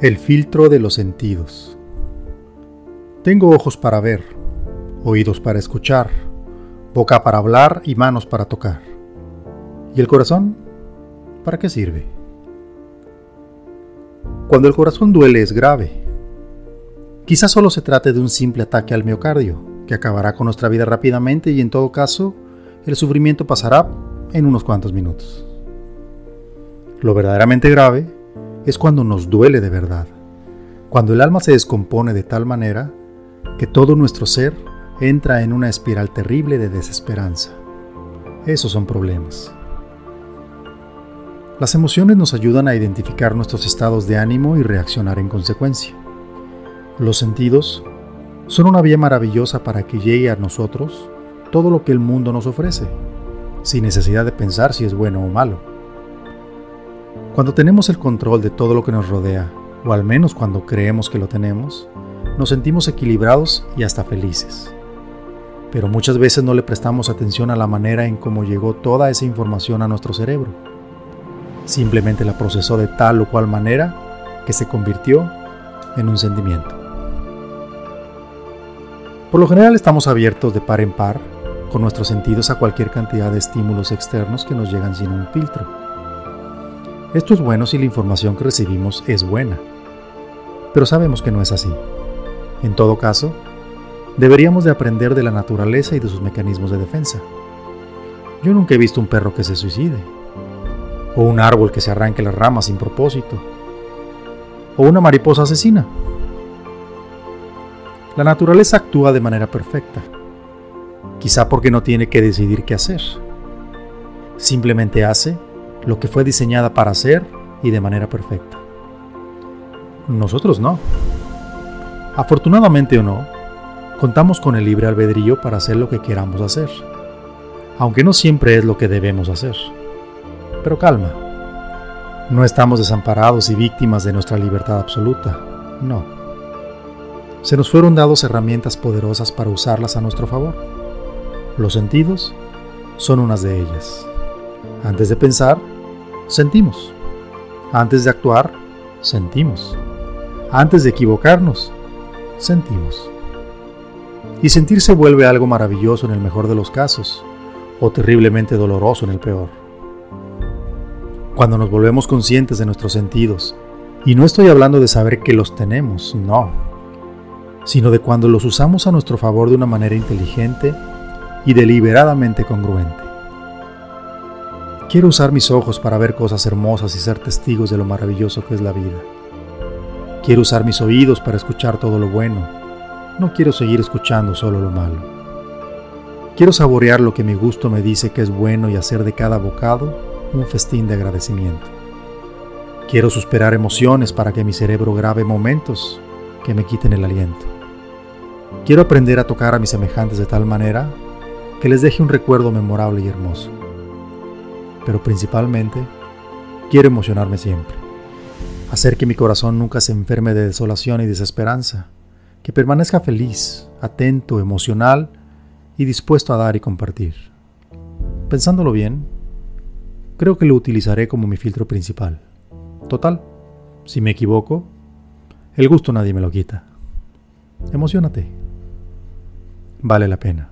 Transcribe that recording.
El filtro de los sentidos. Tengo ojos para ver, oídos para escuchar, boca para hablar y manos para tocar. ¿Y el corazón? ¿Para qué sirve? Cuando el corazón duele es grave. Quizás solo se trate de un simple ataque al miocardio, que acabará con nuestra vida rápidamente y en todo caso, el sufrimiento pasará en unos cuantos minutos. Lo verdaderamente grave es cuando nos duele de verdad, cuando el alma se descompone de tal manera que todo nuestro ser entra en una espiral terrible de desesperanza. Esos son problemas. Las emociones nos ayudan a identificar nuestros estados de ánimo y reaccionar en consecuencia. Los sentidos son una vía maravillosa para que llegue a nosotros todo lo que el mundo nos ofrece, sin necesidad de pensar si es bueno o malo. Cuando tenemos el control de todo lo que nos rodea, o al menos cuando creemos que lo tenemos, nos sentimos equilibrados y hasta felices. Pero muchas veces no le prestamos atención a la manera en cómo llegó toda esa información a nuestro cerebro. Simplemente la procesó de tal o cual manera que se convirtió en un sentimiento. Por lo general estamos abiertos de par en par con nuestros sentidos a cualquier cantidad de estímulos externos que nos llegan sin un filtro. Esto es bueno si la información que recibimos es buena, pero sabemos que no es así. En todo caso, deberíamos de aprender de la naturaleza y de sus mecanismos de defensa. Yo nunca he visto un perro que se suicide, o un árbol que se arranque las ramas sin propósito, o una mariposa asesina. La naturaleza actúa de manera perfecta, quizá porque no tiene que decidir qué hacer. Simplemente hace lo que fue diseñada para hacer y de manera perfecta. Nosotros no. Afortunadamente o no, contamos con el libre albedrío para hacer lo que queramos hacer, aunque no siempre es lo que debemos hacer. Pero calma, no estamos desamparados y víctimas de nuestra libertad absoluta, no. Se nos fueron dados herramientas poderosas para usarlas a nuestro favor. Los sentidos son unas de ellas. Antes de pensar, sentimos. Antes de actuar, sentimos. Antes de equivocarnos, sentimos. Y sentir se vuelve algo maravilloso en el mejor de los casos, o terriblemente doloroso en el peor. Cuando nos volvemos conscientes de nuestros sentidos, y no estoy hablando de saber que los tenemos, no, sino de cuando los usamos a nuestro favor de una manera inteligente y deliberadamente congruente. Quiero usar mis ojos para ver cosas hermosas y ser testigos de lo maravilloso que es la vida. Quiero usar mis oídos para escuchar todo lo bueno. No quiero seguir escuchando solo lo malo. Quiero saborear lo que mi gusto me dice que es bueno y hacer de cada bocado un festín de agradecimiento. Quiero suspirar emociones para que mi cerebro grabe momentos que me quiten el aliento. Quiero aprender a tocar a mis semejantes de tal manera que les deje un recuerdo memorable y hermoso pero principalmente quiero emocionarme siempre, hacer que mi corazón nunca se enferme de desolación y desesperanza, que permanezca feliz, atento, emocional y dispuesto a dar y compartir. Pensándolo bien, creo que lo utilizaré como mi filtro principal. Total, si me equivoco, el gusto nadie me lo quita. Emocionate. Vale la pena.